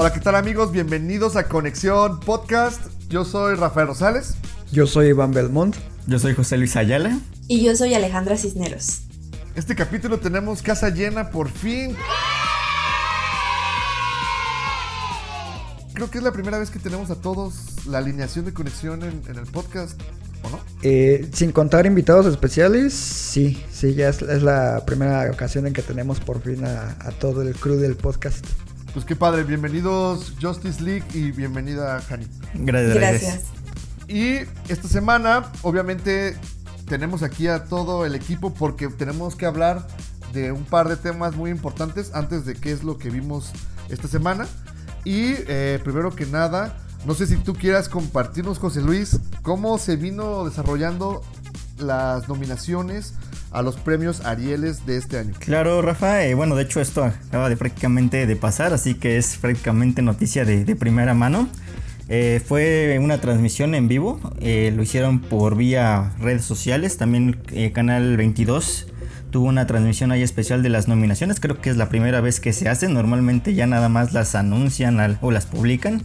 Hola, ¿qué tal amigos? Bienvenidos a Conexión Podcast. Yo soy Rafael Rosales. Yo soy Iván Belmont. Yo soy José Luis Ayala. Y yo soy Alejandra Cisneros. Este capítulo tenemos casa llena por fin. Creo que es la primera vez que tenemos a todos la alineación de conexión en, en el podcast, ¿o no? Eh, sin contar invitados especiales, sí, sí, ya es, es, la primera ocasión en que tenemos por fin a, a todo el crew del podcast. Pues qué padre, bienvenidos Justice League y bienvenida Hani. Gracias. Gracias. Y esta semana, obviamente, tenemos aquí a todo el equipo porque tenemos que hablar de un par de temas muy importantes antes de qué es lo que vimos esta semana. Y eh, primero que nada, no sé si tú quieras compartirnos, José Luis, cómo se vino desarrollando las nominaciones a los premios Arieles de este año. Claro, Rafa. Eh, bueno, de hecho esto acaba de prácticamente de pasar, así que es prácticamente noticia de, primera mano. Eh, fue una transmisión en vivo, eh, lo hicieron por vía redes sociales, también Canal 22 tuvo una transmisión ahí especial de las nominaciones, creo que es la primera vez que se hace, normalmente ya nada más las anuncian o las publican,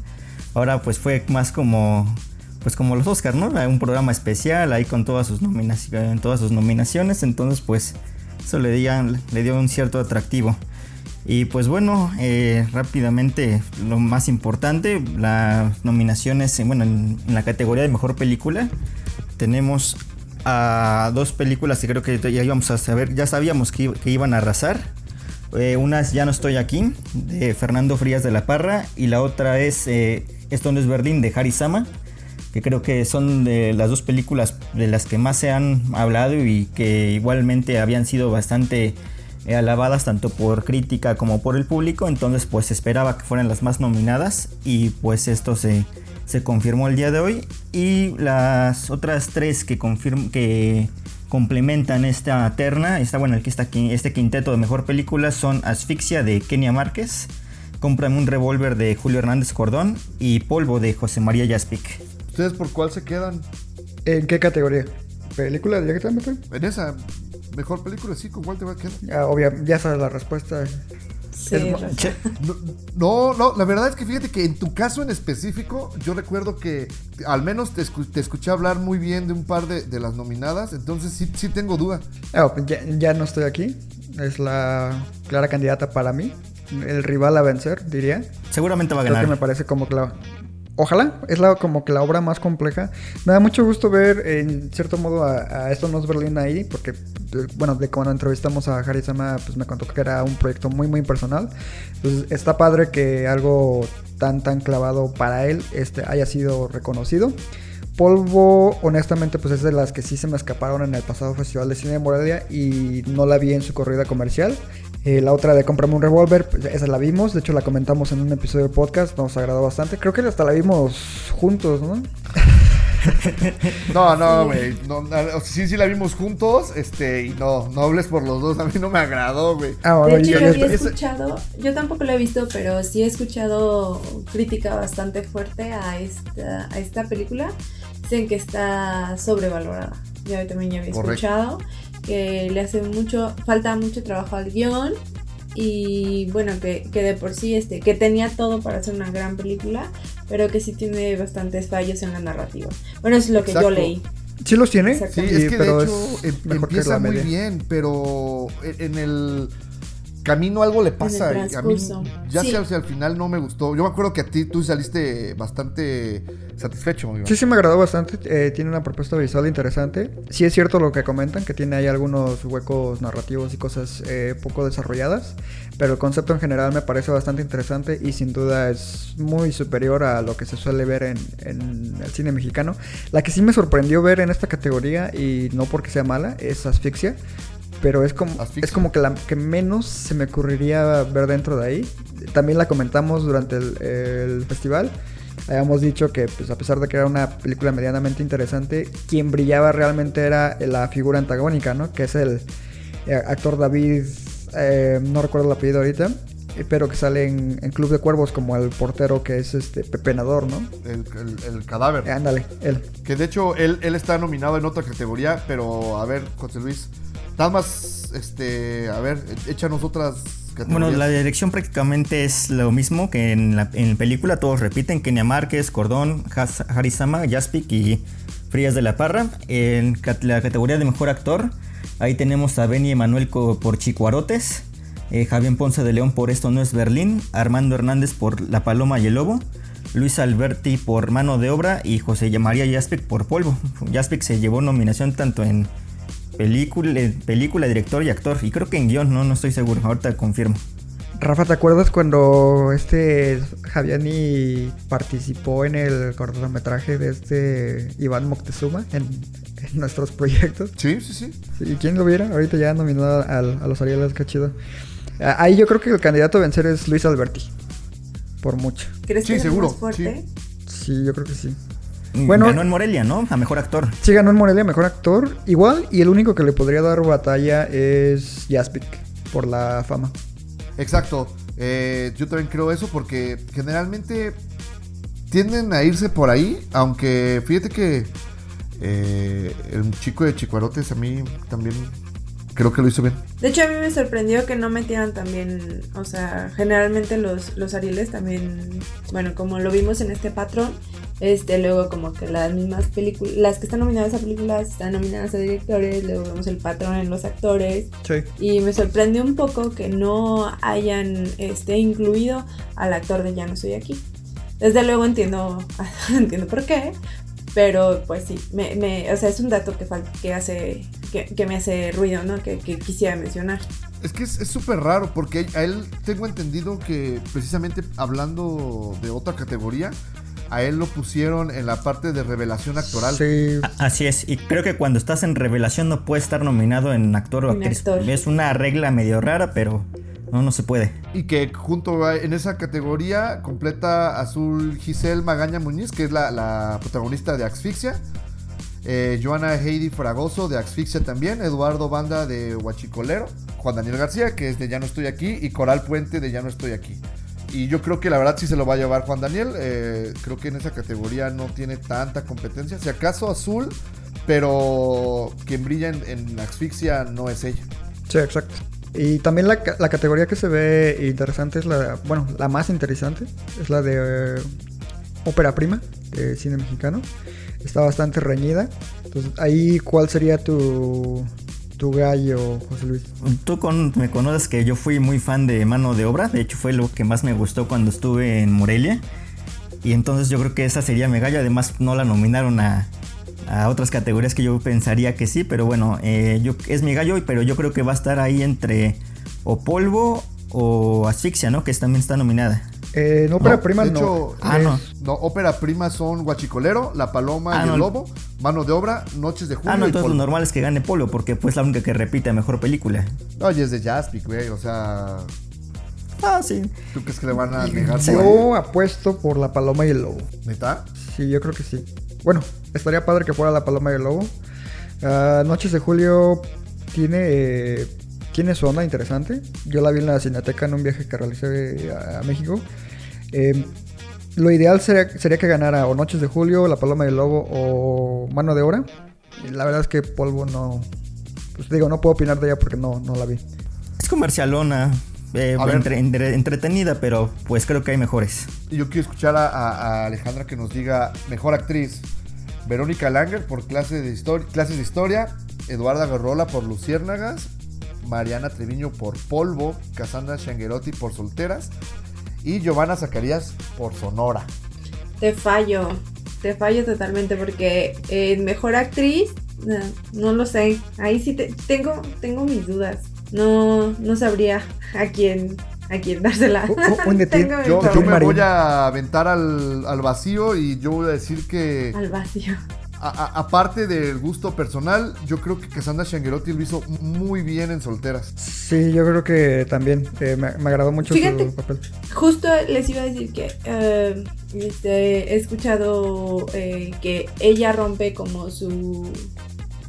ahora pues fue más como pues como los Oscars, ¿no? Un programa especial ahí con todas sus nominaciones, entonces pues eso le, le dio un cierto atractivo. Y pues bueno, eh, rápidamente lo más importante, las nominaciones, bueno, en, la categoría de mejor película tenemos a dos películas que creo que ya íbamos a saber, ya sabíamos que, que iban a arrasar. Eh, una es Ya no estoy aquí, de Fernando Frías de la Parra, y la otra es eh, Esto no es Berlín, de Harry Sama, que creo que son de las dos películas de las que más se han hablado y que igualmente habían sido bastante eh, alabadas tanto por crítica como por el público, entonces pues esperaba que fueran las más nominadas y pues esto se, se confirmó el día de hoy y las otras tres que, confirm que complementan esta terna, esta, bueno, esta, este quinteto de mejor película son Asfixia de Kenia Márquez, Cómprame un revólver de Julio Hernández Cordón y Polvo de José María Jaspic. ¿Ustedes por cuál se quedan? ¿En qué categoría? ¿Película directamente? En esa, mejor película, sí, ¿con cuál te va a quedar? Ya, obvia, ya sabes la respuesta. Sí, no, no, no, la verdad es que fíjate que en tu caso en específico, yo recuerdo que al menos te, escu te escuché hablar muy bien de un par de, de las nominadas, entonces sí, sí tengo duda. Oh, ya, ya, no estoy aquí, es la clara candidata para mí, el rival a vencer, diría. Seguramente va a ganar. Creo que me parece como la, Ojalá, es la, como que la obra más compleja. Me da mucho gusto ver, en cierto modo, a, a esto no es Berlín ahí, porque, bueno, de cuando entrevistamos a Harry Sama, pues me contó que era un proyecto muy, muy personal. Entonces, está padre que algo tan, tan clavado para él este, haya sido reconocido. Polvo, honestamente, pues es de las que sí se me escaparon en el pasado Festival de Cine de Morelia y no la vi en su corrida comercial. Eh, la otra de Comprame un revólver, pues esa la vimos, de hecho la comentamos en un episodio del podcast, nos agradó bastante. Creo que hasta la vimos juntos, ¿no? no, no, güey. No, sí, sí la vimos juntos. Este, y no, no hables por los dos. A mí no me agradó, güey. Ah, bueno, de hecho, yo había escuchado, yo tampoco lo he visto, pero sí he escuchado crítica bastante fuerte a esta, a esta película. Dicen que está sobrevalorada. Yo también ya había Correcto. escuchado que le hace mucho, falta mucho trabajo al guion y bueno, que, que, de por sí, este, que tenía todo para hacer una gran película, pero que sí tiene bastantes fallos en la narrativa. Bueno, es lo que Exacto. yo leí. ¿Sí los tiene? Sí, es que de hecho em, empieza muy bien, pero en el camino algo le pasa. a mí ya sí. hacia el final no me gustó. Yo me acuerdo que a ti tú saliste bastante satisfecho. Amigo. Sí, sí me agradó bastante. Eh, tiene una propuesta visual interesante. Sí es cierto lo que comentan, que tiene ahí algunos huecos narrativos y cosas eh, poco desarrolladas. Pero el concepto en general me parece bastante interesante y sin duda es muy superior a lo que se suele ver en, en el cine mexicano. La que sí me sorprendió ver en esta categoría, y no porque sea mala, es Asfixia. Pero es como, Asfixia. es como que la que menos se me ocurriría ver dentro de ahí. También la comentamos durante el, el festival. Habíamos dicho que, pues, a pesar de que era una película medianamente interesante, quien brillaba realmente era la figura antagónica, ¿no? Que es el eh, actor David, eh, no recuerdo el apellido ahorita, eh, pero que sale en, en Club de Cuervos como el portero que es este pepenador, ¿no? El, el- el cadáver. Ándale, él. Que de hecho él, él está nominado en otra categoría, pero a ver, José Luis, nada más, este, a ver, échanos otras categorías. Bueno, la dirección prácticamente es lo mismo que en la, en la película. Todos repiten: Kenia Márquez, Cordón, Harisama, Jaspic y Frías de la Parra. En la categoría de mejor actor, ahí tenemos a Benny Emanuel por Chicuarotes, eh, Javier Ponce de León por Esto No es Berlín, Armando Hernández por La Paloma y el Lobo. Luis Alberti por Mano de Obra y José María Jaspic por Polvo. Jaspic se llevó nominación tanto en película, en película, director y actor. Y creo que en guion, no, no estoy seguro. Ahorita confirmo. Rafa, ¿te acuerdas cuando este Javiani participó en el cortometraje de este Iván Moctezuma en, en nuestros proyectos? Sí, sí, sí. ¿Y quién lo viera? Ahorita ya nominado al- a los Arieles, qué chido. Ah, Ahí yo creo que el candidato a vencer es Luis Alberti. Por mucho. ¿Crees Sí, que es seguro, más fuerte? Sí, yo creo que sí. Bueno, Bueno, ganó en Morelia, ¿no? A mejor actor. Sí ganó en Morelia Mejor Actor. Igual, y el único que le podría dar batalla es Jaspic. Por la fama. Exacto. Eh, yo también creo eso porque generalmente tienden a irse por ahí, aunque fíjate que eh, el chico de Chicuarotes a mí también creo que lo hizo bien. De hecho, a mí me sorprendió que no metieran también, o sea, generalmente los, los Arieles también, bueno, como lo vimos en este patrón, este, luego como que las mismas películas, las que están nominadas a películas están nominadas a directores, luego vemos el patrón en los actores, Sí. y me sorprendió un poco que no hayan este, incluido al actor de Ya no estoy aquí. Desde luego entiendo, entiendo por qué, pero pues sí, me, me- o sea, es un dato que, que hace, que, que me hace ruido, ¿no? Que, que quisiera mencionar. Es que es súper raro porque a él tengo entendido que precisamente hablando de otra categoría, a él lo pusieron en la parte de revelación actoral. Sí. Así es. Y creo que cuando estás en revelación no puedes estar nominado en actor o En actriz. actor. Es una regla medio rara, pero no, no se puede. Y que junto a- en esa categoría completa Azul Giselle Magaña Muñiz, que es la, la protagonista de Asfixia. Eh, Joana Heidi Fragoso de Asfixia también. Eduardo Banda de Huachicolero. Juan Daniel García, que es de Ya no estoy aquí. Y Coral Puente de Ya no estoy aquí. Y yo creo que la verdad sí se lo va a llevar Juan Daniel. Eh, creo que en esa categoría no tiene tanta competencia. Si acaso Azul, pero quien brilla en, Asfixia no es ella. Sí, exacto. Y también la, la categoría que se ve interesante es la, bueno, la más interesante, es la de eh, ópera prima, de cine mexicano. Está bastante reñida. Entonces, ahí, ¿cuál sería tu, tu gallo, José Luis? Tú con- me conoces que yo fui muy fan de Mano de Obra. De hecho, fue lo que más me gustó cuando estuve en Morelia. Y entonces yo creo que esa sería mi gallo. Además, no la nominaron a, a otras categorías que yo pensaría que sí. Pero bueno, eh, yo, es mi gallo, pero yo creo que va a estar ahí entre o Polvo o Asfixia, ¿no? Que también está nominada. Eh, en ópera No, prima de no. hecho, Ah, Es- no. No, ópera prima son Guachicolero, La Paloma Ah, y no. el Lobo, Mano de Obra, Noches de Julio Ah, no, y entonces lo normal es que gane Polvo, porque pues la única que repite mejor película. Oye, es de Jaspic, güey, o sea, Ah, sí. ¿tú crees que le van a negar Yo apuesto por la paloma y el lobo. ¿Neta? Sí, yo creo que sí. Bueno, estaría padre que fuera la paloma y el lobo. Ah, Noches de Julio tiene, eh, tiene su onda interesante. Yo la vi en la Cineteca en un viaje que realicé a, a México. Eh, lo ideal sería, sería que ganara o Noches de Julio, La Paloma y el Lobo o Mano de Obra. La verdad es que Polvo no... Pues digo, no puedo opinar de ella porque no, no la vi. Es comercialona, eh, entre- entre- entretenida, pero pues creo que hay mejores. Y yo quiero escuchar a, Alejandra que nos diga mejor actriz. Verónica Langer por clase de historia, clases de historia, Eduarda Garrola por Luciérnagas, Mariana Treviño por Polvo, Cassandra Shanguerotti por Solteras y Giovanna Zacarías por Sonora. Te fallo, te fallo totalmente porque eh, mejor actriz, no, no lo sé. Ahí sí te- tengo, tengo mis dudas. No, no sabría a quién, a quién dársela. Tengo Yo, yo me Marín. voy a aventar al, al vacío y yo voy a decir que al vacío. Aparte del gusto personal, yo creo que Cassandra Shangerotti lo hizo muy bien en Solteras. Sí, yo creo que también eh, me, me agradó mucho Fíjate. su papel. Justo les iba a decir que este, he escuchado eh, que ella rompe como su.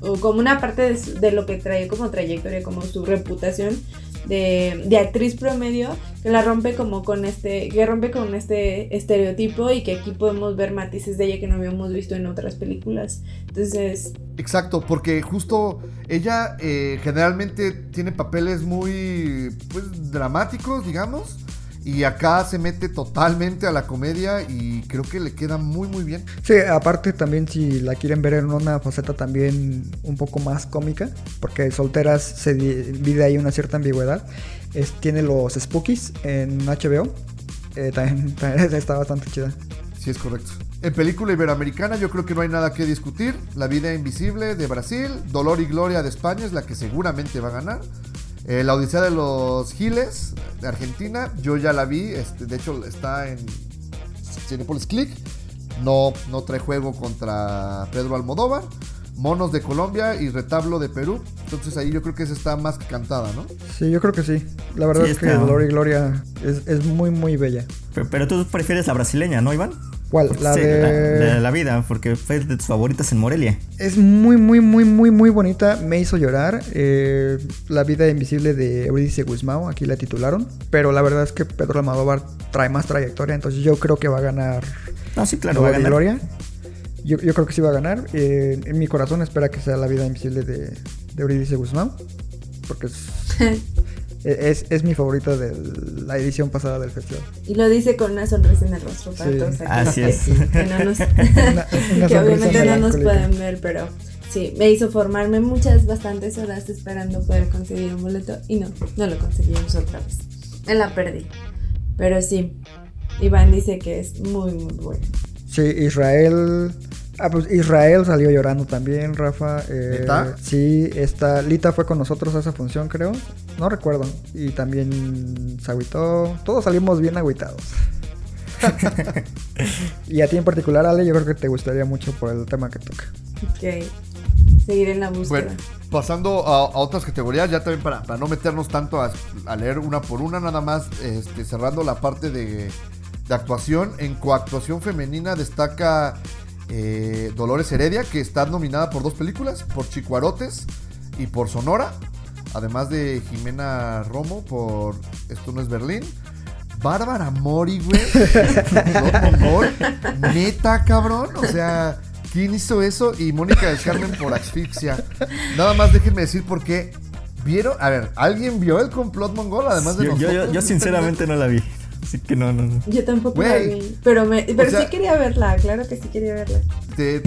o como una parte de, su- de lo que trae como trayectoria, como su reputación de, de actriz promedio, que la rompe como con este. que rompe con este estereotipo y que aquí podemos ver matices de ella que no habíamos visto en otras películas. Entonces, Exacto, porque justo ella eh, generalmente tiene papeles muy pues, dramáticos, digamos. Y acá se mete totalmente a la comedia y creo que le queda muy muy bien. Sí, aparte también si la quieren ver en una faceta también un poco más cómica, porque Solteras se di- vive ahí una cierta ambigüedad. Es, tiene los Spookies en HBO. eh, también, también está bastante chida. Sí, es correcto. En película iberoamericana yo creo que no hay nada que discutir. La vida invisible de Brasil, Dolor y Gloria de España es la que seguramente va a ganar. Eh, la Odisea de los Giles de Argentina, yo ya la vi. Este, de hecho está en Cinepolis Click. No, no trae juego contra Pedro Almodóvar. Monos de Colombia y Retablo de Perú. Entonces ahí yo creo que esa está más que cantada, ¿no? Sí, yo creo que sí. La verdad Sí, es que. Dolor y Gloria es, es muy, muy bella. Pero, pero tú prefieres la brasileña, ¿no, Iván? La sí, de... la, la- la vida, porque fue de tus favoritas en Morelia. Es muy, muy, muy, muy, muy bonita. Me hizo llorar. Eh, la vida invisible de Eurídice Guzmán, aquí la titularon. Pero la verdad es que Pedro Almodóvar trae más trayectoria. Entonces yo creo que va a ganar No, sí, claro, va a ganar. Gloria. Yo, yo creo que sí va a ganar. Eh, en mi corazón espera que sea la vida invisible de, de Eurídice Guzmán. Porque es, es, es mi favorita de la edición pasada del festival. y lo dice con una sonrisa en el rostro para Sí. todos aquí. Así que- es. Que, no nos, Una- una que obviamente no nos pueden ver, pero sí, me hizo formarme muchas, bastantes horas esperando poder conseguir un boleto y no, no lo conseguimos otra vez. Me la perdí. Pero sí, Iván dice que es muy, muy bueno. Sí, Israel. Ah, pues Israel salió llorando también, Rafa. Eh. Sí, esta Lita fue con nosotros a esa función, creo. No recuerdo. Y también se agüitó. Todos salimos bien agüitados. y a ti en particular, Ale, yo creo que te gustaría mucho por el tema que toca. Ok, seguir en la búsqueda. Bueno, pasando a, a otras categorías, ya también para, para no meternos tanto a, a leer una por una, nada más este, cerrando la parte de, de actuación. En coactuación femenina destaca eh, Dolores Heredia, que está nominada por dos películas, por Chicuarotes y por Sonora, además de Jimena Romo por Esto no es Berlín. Bárbara Mori, güey. Neta, cabrón. O sea, ¿quién hizo eso? Y Mónica del Carmen por asfixia. Nada más déjenme decir por qué. ¿Vieron? A ver, ¿alguien vio el complot mongol además de yo, nosotros? yo, yo sinceramente no la vi. Así que no, no, no. Yo tampoco la vi, pero, me, pero O sea- sí quería verla, claro que sí quería verla. Te-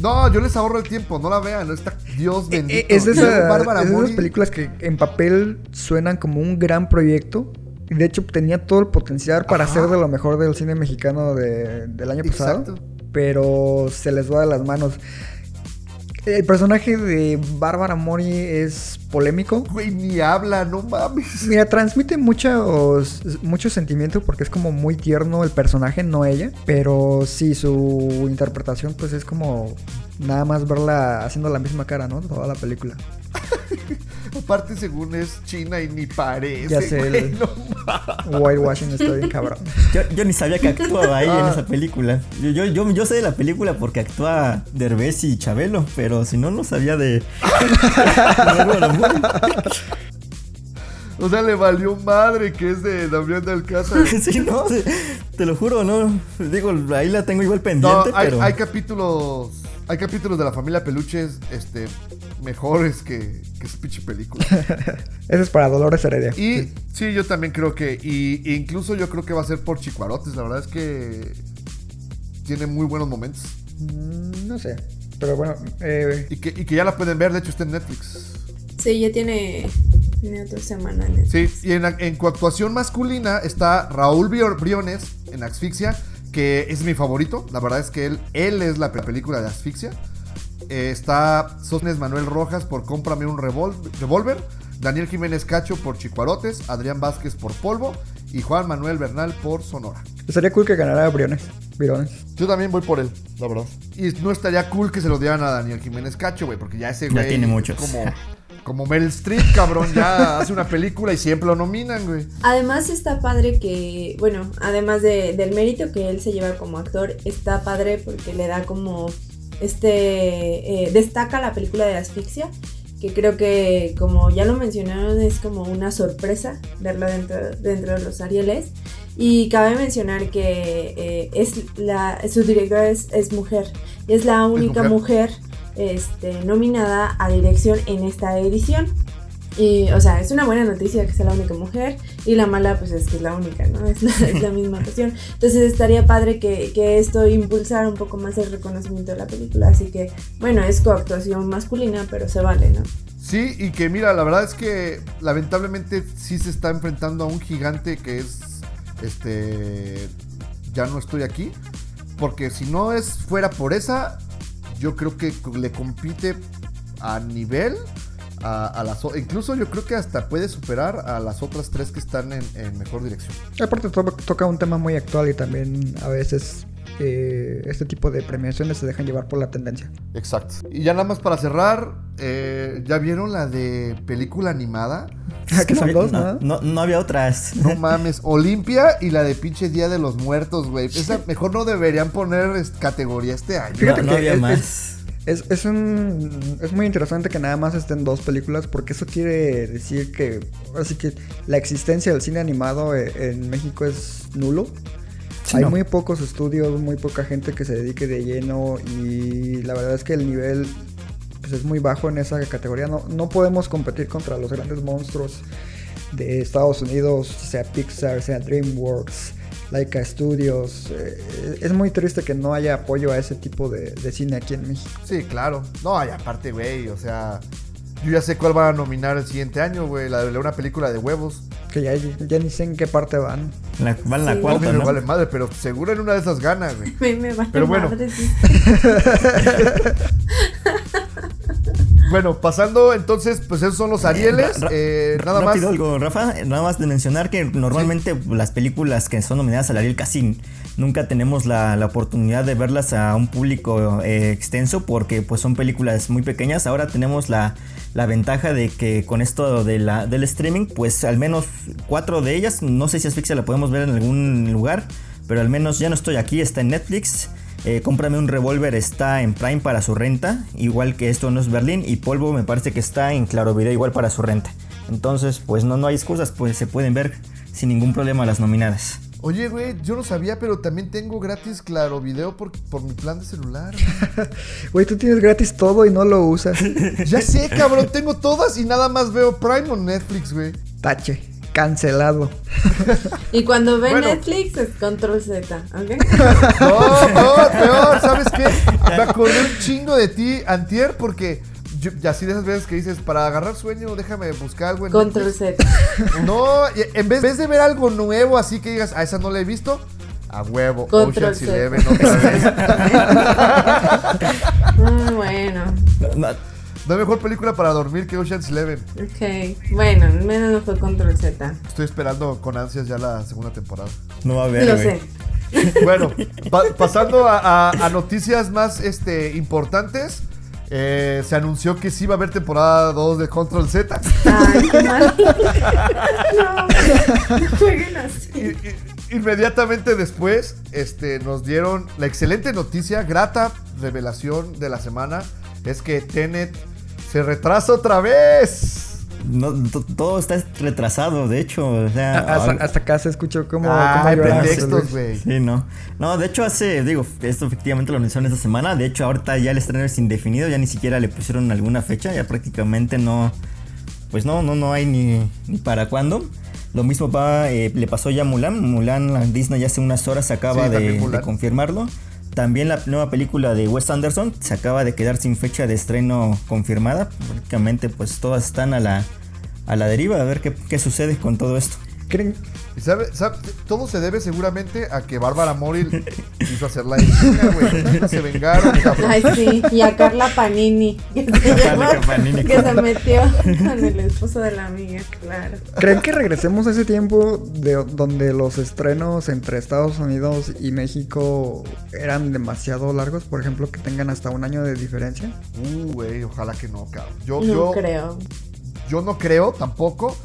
No, yo les ahorro el tiempo, no la vean. No está Dios bendito. Eh, Es de, Luego esa- Bárbara es de esas películas que en papel suenan como un gran proyecto. Y de hecho tenía todo el potencial para Ajá. ser de lo mejor del cine mexicano de- del año pasado. Pero se les va de las manos. El personaje de Bárbara Mori es polémico. Güey, ni habla, no mames. Mira, transmite muchos, mucho sentimiento porque es como muy tierno el personaje, no ella. Pero sí, su interpretación pues es como nada más verla haciendo la misma cara, ¿no? Toda la película. Aparte, según es China y ni parece. Ya sé, güey, el- no. Whitewashing está bien cabrón. Yo, yo ni sabía que actuaba ahí en Ah. esa película. Yo, yo, yo, yo sé de la película porque actúa Derbez y Chabelo, pero si no, no sabía de. O sea, le valió madre que es de Damián de Alcázar. sí, no, te lo juro, no. Digo, ahí la tengo igual No, pendiente, hay, pero. hay capítulos. Hay capítulos de la familia Peluches este, mejores que, que esa pinche película. Ese es para Dolores Heredia. Y sí, yo también creo que. Y, incluso yo creo que va a ser por Chicuarotes. La verdad es que. Tiene muy buenos momentos. Mm, No sé. Pero bueno, eh, Y que, y que ya la pueden ver, de hecho está en Netflix. Sí, ya tiene, tiene otra semana en Sí, y en, en coactuación masculina está Raúl Brio- Briones en Asfixia, que es mi favorito. La verdad es que él, él es la pe- película de Asfixia. Eh, está Sosnes Manuel Rojas por Cómprame un revol- revólver. Daniel Jiménez Cacho por Chicuarotes. Adrián Vázquez por Polvo. Y Juan Manuel Bernal por Sonora. estaría cool que ganara Briones. virones. Yo también voy por él, la verdad. Y no estaría cool que se lo dieran a Daniel Jiménez Cacho, güey, porque ya ese Ya güey. tiene es muchos. Como, como Meryl Streep, cabrón, ya hace una película y siempre lo nominan, güey. Además está padre que, bueno, además de- del mérito que él se lleva como actor, está padre porque le da como este, eh, destaca la película de asfixia, que creo que como ya lo mencionaron es como una sorpresa verla dentro, dentro de los Arieles. Y cabe mencionar que eh, es la, su directora es, es mujer, y es la única mujer. mujer, este, nominada a dirección en esta edición. Y, o sea, es una buena noticia que sea la única mujer. Y la mala, pues es que es la única, ¿no? Es la, misma cuestión. Entonces estaría padre que, que esto impulsara un poco más el reconocimiento de la película. Así que, bueno, es coactuación masculina, pero se vale, ¿no? Sí, y que mira, la verdad es que lamentablemente sí se está enfrentando a un gigante que es, este, ya no estoy aquí, porque si no es fuera por esa, yo creo que le compite a nivel a, a las, incluso yo creo que hasta puede superar a las otras tres que están en, mejor dirección. Aparte to- toca un tema muy actual y también a veces eh, este tipo de premiaciones se dejan llevar por la tendencia. Exacto. Y ya nada más para cerrar, eh, ¿ya vieron la de película animada? que son había- dos, no, ¿no? no, no había otras. No mames, Olimpia y la de pinche Día de los Muertos, güey. Esa mejor no deberían poner categoría este año. Fíjate no que había es- más. Es, es, un, es muy interesante que nada más estén dos películas porque eso quiere decir que así que la existencia del cine animado e- en México es nulo. Sí, Hay no. muy pocos estudios, muy poca gente que se dedique de lleno y la verdad es que el nivel pues, es muy bajo en esa categoría. No, no podemos competir contra los grandes monstruos de Estados Unidos, sea Pixar, sea DreamWorks, Laika Studios. Eh, es muy triste que no haya apoyo a ese tipo de, de cine aquí en México. Sí, claro. No, y aparte, güey, o sea, yo ya sé cuál van a nominar el siguiente año, güey, la de una película de huevos. Que ya, ya ni sé en qué parte van. La, van en la Sí. No, cuarta, me ¿no? vale madre, pero seguro en una de esas gana, güey. Me, me vale Pero bueno. madre, sí. Bueno, pasando entonces, pues esos son los Arieles. Ra- eh, nada más. Algo, Rafa. Nada más de mencionar que normalmente las películas que son nominadas al Ariel casi nunca tenemos la, la oportunidad de verlas a un público eh, extenso porque pues son películas muy pequeñas. Ahora tenemos la, la ventaja de que con esto de la, del streaming, pues al menos cuatro de ellas, no sé si Asfixia la podemos ver en algún lugar, pero al menos ya no estoy aquí, está en Netflix. Eh, cómprame un revólver está en Prime para su renta, igual que esto no es Berlín. Y Polvo me parece que está en Claro Video igual para su renta. Entonces, pues no, no hay excusas, pues se pueden ver sin ningún problema las nominadas. Oye, güey, yo no sabía, pero también tengo gratis Claro Video por, por mi plan de celular. Güey, tú tienes gratis todo y no lo usas. ya sé, cabrón, tengo todas y nada más veo Prime o Netflix, güey. Tache. Cancelado. Y cuando ve Bueno. Netflix es control Z, ¿ok? No, no, peor, ¿sabes qué? Me acordé un chingo de ti, Antier, porque yo, y así de esas veces que dices, para agarrar sueño, déjame buscar algo en Control. Z. No, en vez, en vez de ver algo nuevo, así que digas, a esa no la he visto, a huevo, Control Ocean's Z. Eleven otra vez. Mm, bueno, No, No hay mejor película para dormir que Ocean's Eleven. ok. Bueno, menos no fue control Z. Estoy esperando con ansias ya la segunda temporada. no va a haber. Lo sé. Bueno, pa- pasando a, a- a noticias más este, importantes. Eh, se anunció que sí va a haber temporada 2 de Control Z. Ay, qué mal. No, no jueguen así. inmediatamente después este, nos dieron la excelente noticia, grata revelación de la semana, es que Tenet se retrasa otra vez. No, to- todo está retrasado, de hecho. O sea, hasta, ahora- hasta acá se escuchó como. Ah, como hay pretextos, güey. Sí, no. No, de hecho hace, digo, esto efectivamente lo anunciaron esta semana. De hecho, ahorita ya el estreno es indefinido, ya ni siquiera le pusieron alguna fecha, ya prácticamente no. Pues no, no, no hay ni, ni para cuándo. Lo mismo va, eh, le pasó ya a Mulan. Mulan, la Disney ya hace unas horas acaba Sí, de confirmarlo. También la nueva película de Wes Anderson se acaba de quedar sin fecha de estreno confirmada. Prácticamente, pues todas están a la, a la deriva. A ver qué, qué sucede con todo esto. ¿Creen? Sabe, sabe- todo se debe seguramente a que Bárbara Mori quiso hacer la güey. Se vengaron, cabrón. Ay, sí. Y a Carla Panini. Que se, llama- Panini. que se metió con el esposo de la amiga, claro. ¿Creen que regresemos a ese tiempo de donde los estrenos entre Estados Unidos y México eran demasiado largos? Por ejemplo, que tengan hasta un año de diferencia. Uh, güey, ojalá que no, cabrón. Yo, No yo, creo. yo no creo tampoco,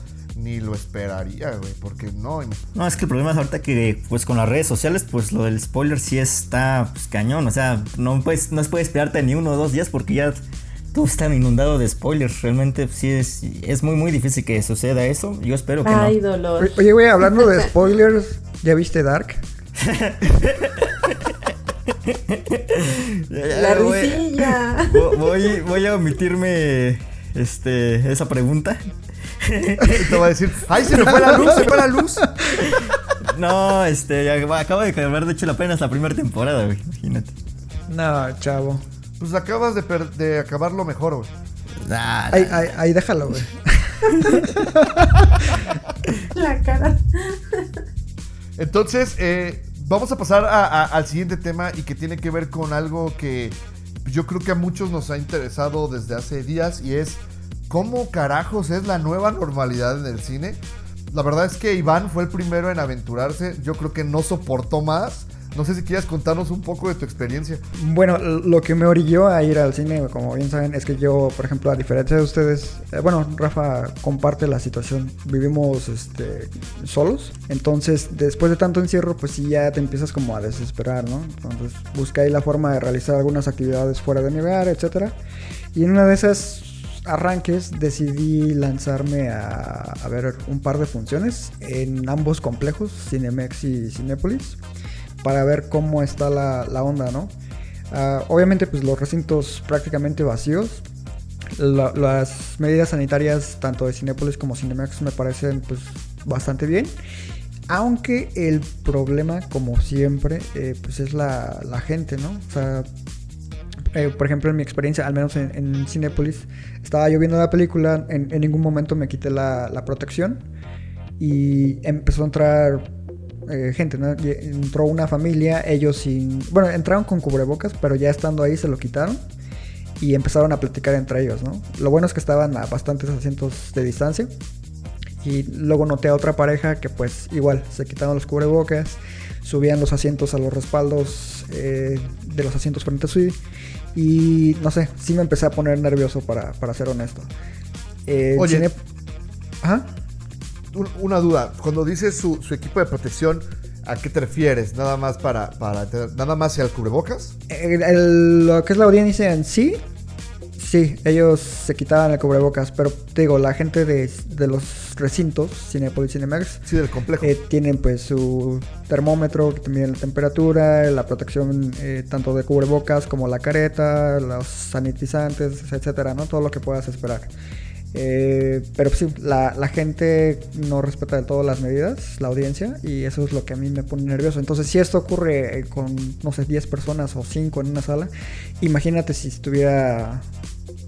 ni lo esperaría, güey, porque no. No, es que el problema es ahorita que pues con las redes sociales pues lo del spoiler sí está pues, cañón, o sea, no puedes, no puedes esperarte ni uno o dos días porque ya todo está inundado de spoilers, realmente sí es, es muy muy difícil que suceda eso, yo espero que Ay, no. dolor. Oye, güey, hablando de spoilers, ¿ya viste Dark? La Voy- risilla. Vo- Voy, voy a omitirme este, esa pregunta. Te va a decir, ¡ay, se me fue la luz, se fue la luz! No, este, ya- acabo de haber de hecho la pena la primera temporada, güey, imagínate. No, chavo. Pues acabas de, per- de acabarlo mejor, güey. Ah, Ahí, ahí, ahí déjalo, güey. La cara. Entonces, eh, vamos a pasar a- a- al siguiente tema y que tiene que ver con algo que yo creo que a muchos nos ha interesado desde hace días y es cómo carajos es la nueva normalidad en el cine. La verdad es que Iván fue el primero en aventurarse. Yo creo que no soportó más. No sé si quieras contarnos un poco de tu experiencia. Bueno, lo que me orilló a ir al cine, como bien saben, es que yo, por ejemplo, a diferencia de ustedes, eh, bueno, Rafa comparte la situación, vivimos este, solos, entonces después de tanto encierro, pues sí ya te empiezas como a desesperar, ¿no? Entonces busqué ahí la forma de realizar algunas actividades fuera de mi hogar, etcétera, y en una de esas arranques decidí lanzarme a, ver un par de funciones en ambos complejos, Cinemex y Cinépolis para ver cómo está la, onda, ¿no? Ah, obviamente, pues los recintos prácticamente vacíos. La- las medidas sanitarias, tanto de Cinépolis como Cinemax, me parecen pues bastante bien. Aunque el problema, como siempre, eh, pues es la, la gente, ¿no? O sea, eh, por ejemplo, en mi experiencia, al menos en, Cinépolis, estaba yo viendo la película, en, ningún momento me quité la, protección y empezó a entrar eh, gente, ¿no? Entró una familia, ellos sin... Bueno, entraron con cubrebocas, pero ya estando ahí se lo quitaron y empezaron a platicar entre ellos, ¿no? Lo bueno es que estaban a bastantes asientos de distancia. Y luego noté a otra pareja que pues igual se quitaron los cubrebocas, subían los asientos a los respaldos eh, de los asientos frente a sí. Y no sé, sí me empecé a poner nervioso para, para ser honesto. Eh, Oye. Cine- Una duda, cuando dices su, su equipo de protección, ¿a qué te refieres? ¿Nada más para, para nada más el cubrebocas? El- el- lo que es la audiencia en sí, sí, ellos se quitaban el cubrebocas, pero te digo, la gente de, de los recintos, Cinepolis Cinemax, Sí, del complejo. eh, tienen pues su termómetro que te mide la temperatura, la protección eh, tanto de cubrebocas como la careta, los sanitizantes, etcétera, ¿no? Todo lo que puedas esperar. Eh, pero sí, la, la gente no respeta del todo las medidas, la audiencia, y eso es lo que a mí me pone nervioso. Entonces, si esto ocurre eh, con, no sé, 10 personas o 5 en una sala, imagínate si estuviera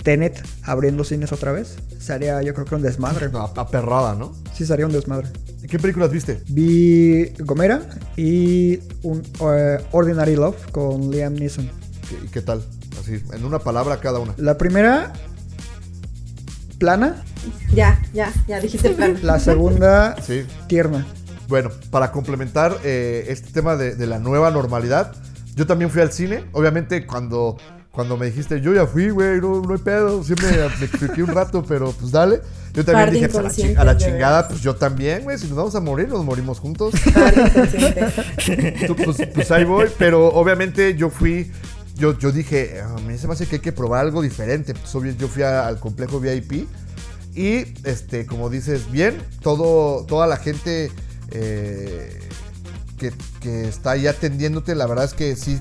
Tenet abriendo cines otra vez. Sería, yo creo que un desmadre. No, aperrada, ¿no? Sí, sería un desmadre. ¿Y qué películas viste? Vi Gomera y un eh, Ordinary Love con Liam Neeson. ¿Qué- ¿Y qué tal? Así, en una palabra cada una. La primera, plana. Ya, ya, ya dijiste el plan. La segunda, Sí. tierna. Bueno, para complementar eh, este tema de, de la nueva normalidad, yo también fui al cine. Obviamente, cuando, cuando me dijiste, yo ya fui, güey, no, no hay pedo. Sí me, me expliqué un rato, pero pues dale. Yo también dije, pues, a la, a chingada, pues yo también, güey. Si nos vamos a morir, nos morimos juntos. Pues, pues ahí voy, pero obviamente yo fui, yo, yo dije, "Ah, a mí se me hace que hay que probar algo diferente. Pues obvio, yo fui a- al complejo VIP y, este, como dices, bien, todo, toda la gente eh, que, que está ahí atendiéndote, la verdad es que sí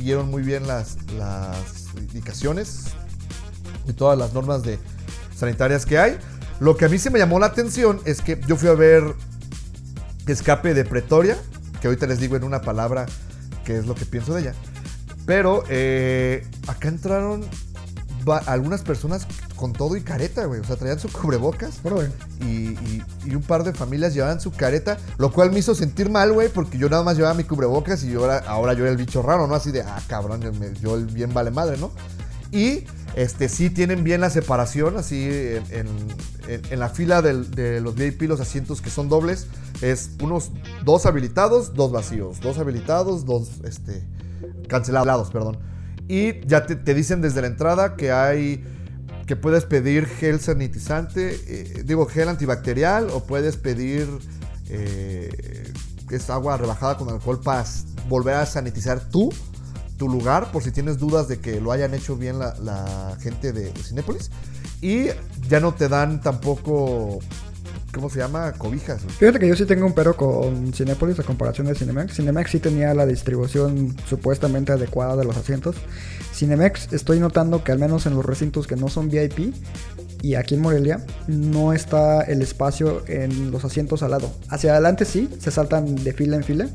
siguieron muy bien las, indicaciones y todas las normas de sanitarias que hay. Lo que a mí se me llamó la atención es que yo fui a ver Escape de Pretoria, que ahorita les digo en una palabra qué es lo que pienso de ella. Pero eh, acá entraron algunas personas con todo y careta, güey. O sea, traían su cubrebocas. Y, y- y un par de familias llevaban su careta, lo cual me hizo sentir mal, güey, porque yo nada más llevaba mi cubrebocas y yo ahora, ahora yo era el bicho raro, ¿no? Así de, ah, cabrón, yo, me- yo el bien vale madre, ¿no? Y este sí tienen bien la separación, así en, en- en- en la fila del- de los VIP, los asientos que son dobles, es unos dos habilitados, dos vacíos, dos habilitados, dos este, cancelados, perdón. Y ya te, te dicen desde la entrada que hay que puedes pedir gel sanitizante, eh, digo gel antibacterial o puedes pedir eh, agua rebajada con alcohol para volver a sanitizar tú tu lugar por si tienes dudas de que lo hayan hecho bien la, gente de Cinépolis y ya no te dan tampoco ¿cómo se llama? cobijas. Fíjate que yo sí tengo un pero con Cinepolis a comparación de Cinemex. Cinemex sí tenía la distribución supuestamente adecuada de los asientos. Cinemex estoy notando que al menos en los recintos que no son VIP y aquí en Morelia no está el espacio en los asientos al lado. Hacia adelante sí, se saltan de fila en fila,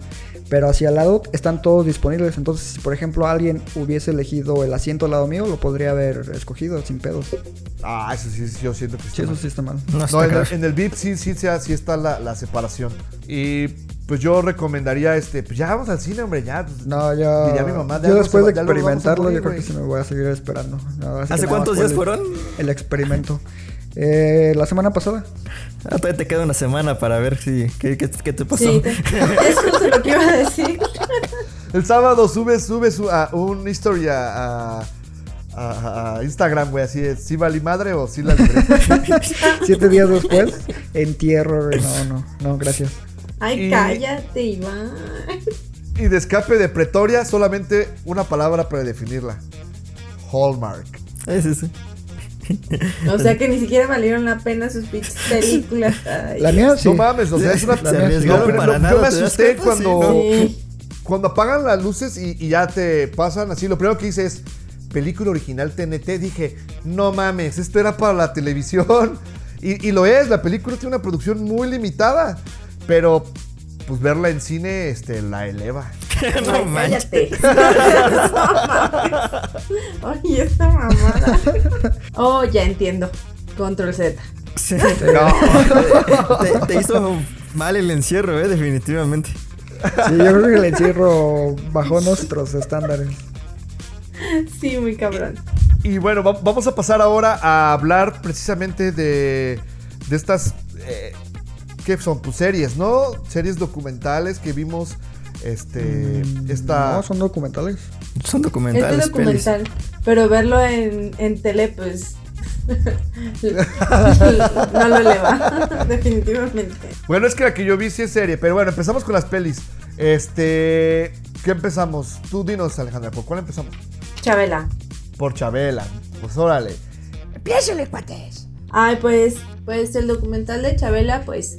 pero hacia al lado están todos disponibles. Entonces, si por ejemplo alguien hubiese elegido el asiento al lado mío, lo podría haber escogido sin pedos. Ah, eso sí, sí, yo siento que Sí, está eso mal. sí está mal. No, No, está en, el, en el VIP sí, sí, sí, sí está la, la separación. Y pues yo recomendaría este, pues ya vamos al cine, hombre, ya. pues, No, yo, Diría mi mamá, ya yo después de ya experimentarlo, morir, yo creo que sí me voy a seguir esperando. No, ¿Hace cuántos días fueron? El experimento. Eh, la semana pasada. Ah, todavía te queda una semana para ver si qué, qué- qué te pasó. Sí, te- es justo lo que iba a decir. El sábado sube, sube su, a, un history a, a- a- a Instagram, güey, así es, ¿sí valí madre o sí la libré? Siete días después, entierro. güey. No, no, no, gracias. Ay, Y- cállate, Iván. y de escape de Pretoria, solamente una palabra para definirla. Hallmark. Ese sí. O sea que ni siquiera valieron la pena sus pinches películas. Ay. La mía sí. No mames, o sea, es una... No, para no, nada, yo me ¿te das asusté cuando... Sí. Cuando apagan las luces y, y ya te pasan así, lo primero que hice es película original TNT. Dije, no mames, esto era para la televisión. Y, y lo es, la película tiene una producción muy limitada. Pero, pues verla en cine, este, la eleva. no Ay, manches. cállate. Oye, esta mamada. Oh, ya entiendo. Control Z. Sí. No. te, te hizo mal el encierro, eh, definitivamente. Sí, yo creo que el encierro bajó nuestros estándares. Sí, muy cabrón. Y bueno, va- vamos a pasar ahora a hablar precisamente de, de estas, eh, ¿qué son? Pues series, ¿no? Series documentales que vimos, este, esta... No, son documentales. Son Este documentales, pelis. documental. Pero verlo en, en tele, pues. no lo eleva. Definitivamente. Bueno, es que la que yo vi sí es serie, pero bueno, empezamos con las pelis. Este, ¿qué empezamos? Tú dinos, Alejandra, ¿por cuál empezamos? Chabela. Por Chabela. Pues órale. Ay, pues, pues el documental de Chabela, pues,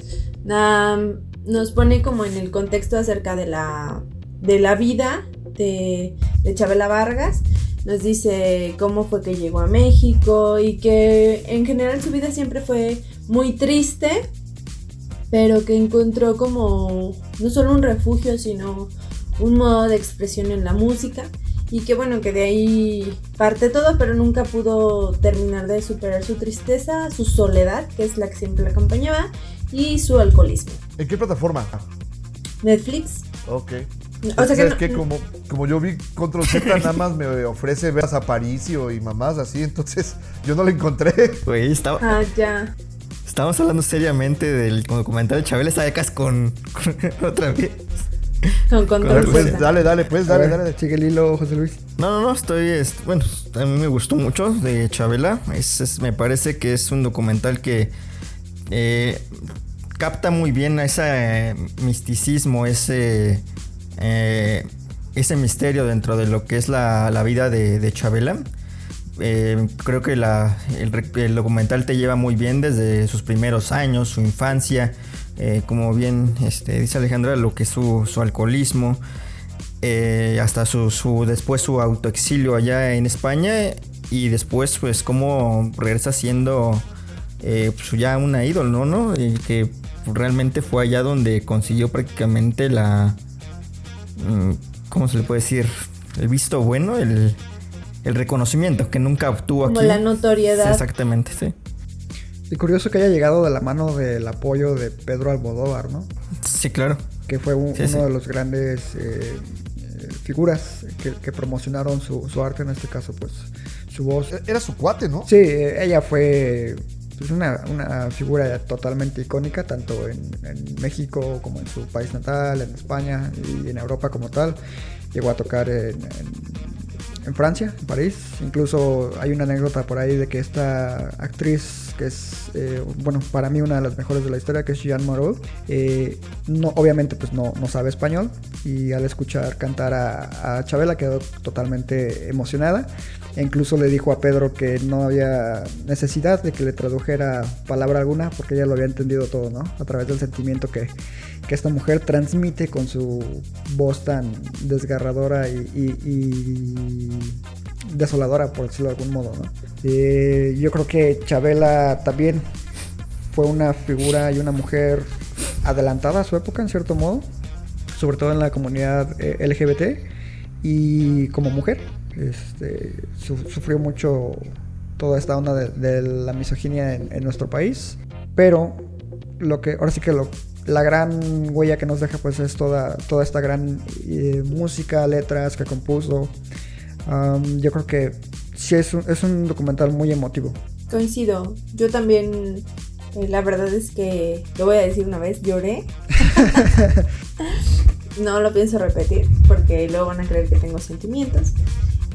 nos pone como en el contexto acerca de la, de la vida de, de Chabela Vargas. Nos dice cómo fue que llegó a México y que en general su vida siempre fue muy triste, pero que encontró como no solo un refugio, sino un modo de expresión en la música. Y que bueno, que de ahí parte todo, pero nunca pudo terminar de superar su tristeza, su soledad, que es la que siempre la acompañaba, y su alcoholismo. ¿En qué plataforma? Netflix. Ok. O sea que ¿Sabes no- qué? Como, como yo vi Control Z, nada más me ofrece ver a Aparicio y mamás así, entonces yo no la encontré. Güey, estaba, Ah, ya. estábamos hablando seriamente del documental de Chabela Sacas con, con otra vez. Con control pues dale, dale, pues dale, dale. Sigue el hilo, José Luis. No, no, no, estoy, est- bueno, a mí me gustó mucho de Chabela. Es, es- me parece que es un documental que eh, capta muy bien ese eh, misticismo, ese, eh, ese misterio dentro de lo que es la, la vida de, de Chabela. Eh, creo que la- el documental te lleva muy bien desde sus primeros años, su infancia, eh, como bien este, dice Alejandra, lo que es su, su alcoholismo, eh, hasta su, su- después su autoexilio allá en España y después pues cómo regresa siendo eh, pues, ya una ídol, ¿no? ¿no? Y que realmente fue allá donde consiguió prácticamente la... mm, ¿Cómo se le puede decir? El visto bueno, el, el reconocimiento que nunca obtuvo Como aquí. la notoriedad. Sí, exactamente, sí. Y curioso que haya llegado de la mano del apoyo de Pedro Almodóvar, ¿no? Sí, claro. Que fue un- Sí, uno sí. de los grandes eh, eh, figuras que, que promocionaron su, su arte, en este caso, pues su voz. Era su cuate, ¿no? Sí, eh, ella fue pues, una, una figura totalmente icónica, tanto en, en México como en su país natal, en España y en Europa como tal. Llegó a tocar en, en- en Francia, en París. Incluso hay una anécdota por ahí de que esta actriz, que es, eh, bueno, para mí una de las mejores de la historia, que es Jeanne Moreau, eh, no, obviamente pues no, no sabe español y al escuchar cantar a, a Chabela quedó totalmente emocionada e incluso le dijo a Pedro que no había necesidad de que le tradujera palabra alguna porque ella lo había entendido todo, ¿no? A través del sentimiento que, que esta mujer transmite con su voz tan desgarradora y, desoladora, por decirlo de algún modo. Eh, yo creo que Chabela también fue una figura y una mujer adelantada a su época, en cierto modo, sobre todo en la comunidad eh, LGBT y como mujer. Este, su- sufrió mucho toda esta onda de, de la misoginia en, en nuestro país, pero lo que ahora sí que lo, la gran huella que nos deja pues es toda, toda esta gran eh, música, letras que compuso. Am, yo creo que sí es un, es un documental muy emotivo. Coincido. Yo también, eh, la verdad es que, lo voy a decir una vez, lloré. no lo pienso repetir porque luego van a creer que tengo sentimientos.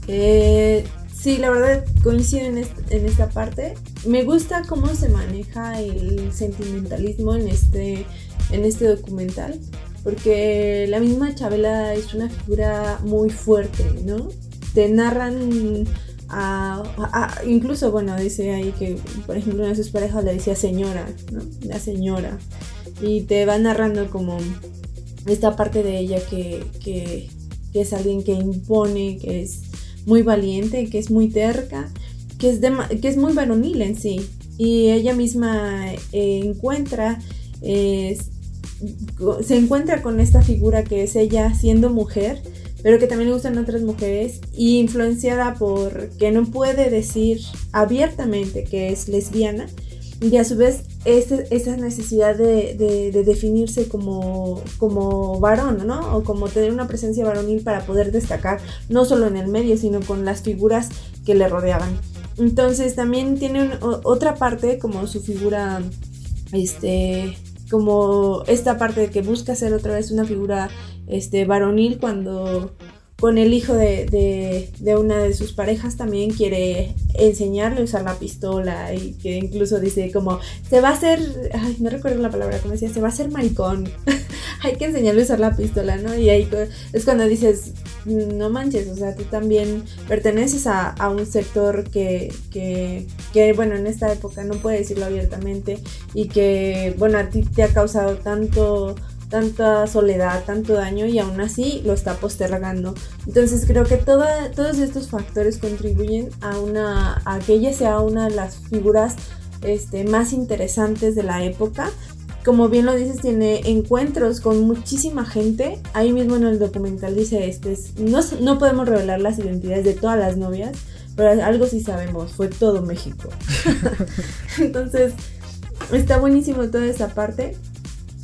Eh, sí, la verdad coincido en esta parte. Me gusta cómo se maneja el sentimentalismo en este, en este documental. Porque la misma Chabela es una figura muy fuerte, ¿no? Te narran a, a- incluso, bueno, dice ahí que, por ejemplo, una de sus parejas le decía señora, ¿no? La señora. Y te va narrando como esta parte de ella que, que, es alguien que impone, que es muy valiente, que es muy terca, que es, dema- que es muy varonil en sí. Y ella misma encuentra, se encuentra con esta figura que es ella siendo mujer, pero que también le gustan otras mujeres, y influenciada por que no puede decir abiertamente que es lesbiana, y a su vez ese- esa necesidad de, de- de definirse como, varón, ¿no? O como tener una presencia varonil para poder destacar, no solo en el medio, sino con las figuras que le rodeaban. Entonces también tiene otra parte como su figura, este, como esta parte de que busca ser otra vez una figura este, varonil cuando con el hijo de, de- de una de sus parejas también quiere enseñarle a usar la pistola y que incluso dice como se va a hacer, ay, no recuerdo la palabra, como decía, se va a hacer maricón, hay que enseñarle a usar la pistola, ¿no? Y ahí es cuando dices, no manches, o sea, tú también perteneces a, a un sector que, que, que, bueno, en esta época no puede decirlo abiertamente y que, bueno, a ti te ha causado tanto tanta soledad, tanto daño y aún así lo está postergando. Entonces creo que todos estos factores contribuyen a, una, a que ella sea una de las figuras este, más interesantes de la época. Como bien lo dices, tiene encuentros con muchísima gente. Ahí mismo en el documental dice, este, es- no, no podemos revelar las identidades de todas las novias, pero algo sí sabemos, fue todo México. Entonces, está buenísimo toda esa parte.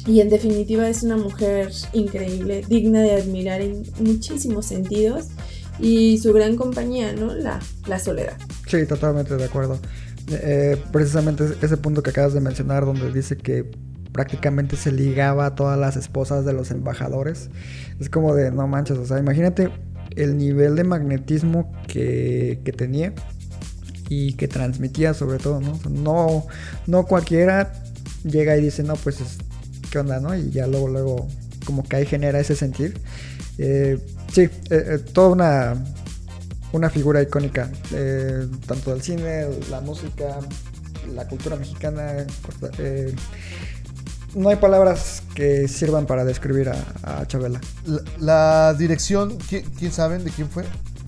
Y en definitiva es una mujer increíble, digna de admirar en muchísimos sentidos. Y su gran compañía, ¿no? La, la soledad. Sí, totalmente de acuerdo. Eh, precisamente ese punto que acabas de mencionar, donde dice que prácticamente se ligaba a todas las esposas de los embajadores. Es como de, no manches, o sea, imagínate el nivel de magnetismo que, que tenía y que transmitía sobre todo, ¿no? No, no cualquiera llega y dice, no, pues, es- ¿qué onda, no? Y ya luego, luego, como que ahí genera ese sentir. Eh, sí, eh, eh, toda una, una figura icónica, eh, tanto del cine, la música, la cultura mexicana. Eh, no hay palabras que sirvan para describir a, a Chabela. La, la dirección, ¿quién, quién saben de quién fue?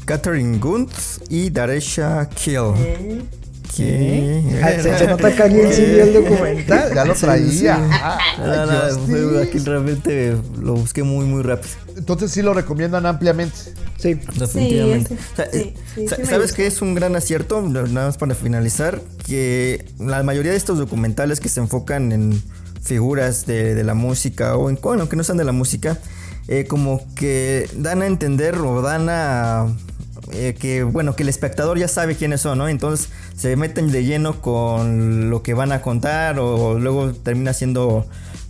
Catherine Guntz y Daresha Kill. ¿Eh? ¿Qué? Ah, se, se nota que alguien sí vio el documental. Ya lo traía. sí. Ah, No, aquí realmente lo busqué muy, muy rápido. Entonces sí lo recomiendan ampliamente. Sí. Definitivamente. Sí, O sea, sí, eh, sí, ¿Sabes gusta. qué es un gran acierto? Nada más para finalizar, que la mayoría de estos documentales que se enfocan en figuras de, de la música o en bueno, que no sean de la música, eh, como que dan a entender o dan a eh, que bueno que el espectador ya sabe quiénes son, ¿no? Entonces se meten de lleno con lo que van a contar o luego termina siendo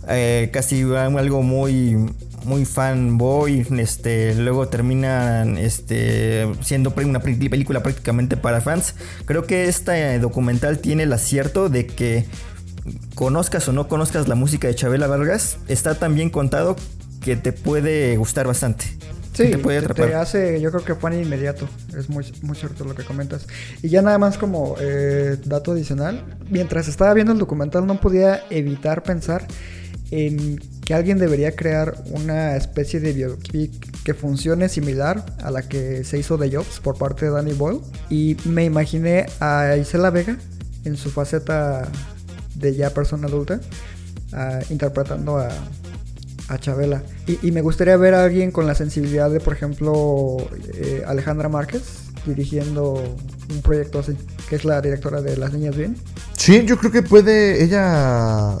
eh, casi algo muy muy fanboy, este, luego terminan este, siendo una película prácticamente para fans. Creo que este documental tiene el acierto de que conozcas o no conozcas la música de Chabela Vargas, está tan bien contado que te puede gustar bastante. Sí, te puede te, atrapar. te hace, yo creo que fue en inmediato. Es muy, muy cierto lo que comentas. Y ya nada más como eh, dato adicional, mientras estaba viendo el documental no podía evitar pensar en que alguien debería crear una especie de biopic que funcione similar a la que se hizo de Jobs por parte de Danny Boyle. Y me imaginé a Isela Vega en su faceta de ya persona adulta, ah, interpretando a, a Chabela. Y, y me gustaría ver a alguien con la sensibilidad de, por ejemplo, eh, Alejandra Márquez dirigiendo un proyecto así, que es la directora de Las Niñas Bien. Sí, yo creo que puede ella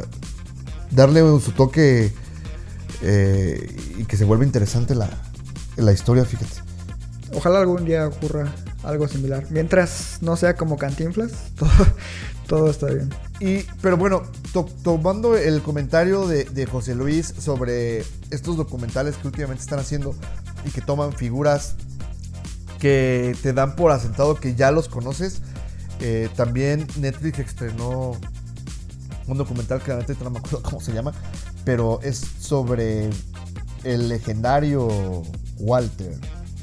darle su toque eh, y que se vuelva interesante la, la historia, fíjate. Ojalá algún día ocurra algo similar. Mientras no sea como cantinflas, todo, todo está bien. Y, pero bueno, to- tomando el comentario de, de José Luis sobre estos documentales que últimamente están haciendo y que toman figuras que te dan por asentado que ya los conoces, eh, también Netflix estrenó un documental que realmente no me acuerdo cómo se llama, pero es sobre el legendario Walter